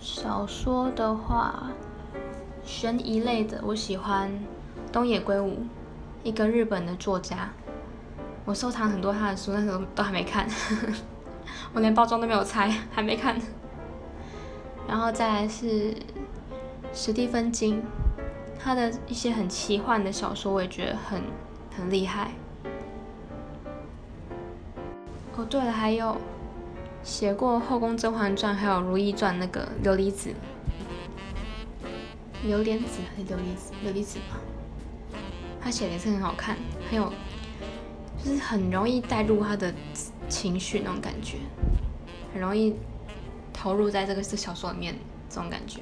小说的话，悬疑类的，我喜欢东野圭吾，一个日本的作家。我收藏很多他的书，但是都都还没看，我连包装都没有拆，还没看。然后再来是史蒂芬金，他的一些很奇幻的小说，我也觉得很很厉害。哦，对了，还有写过《后宫甄嬛传》还有《如懿传》那个琉璃子，榴莲子还是琉璃子？琉璃子吧。他写的也是很好看，很有，就是很容易带入他的情绪那种感觉，很容易投入在这个是小说里面这种感觉。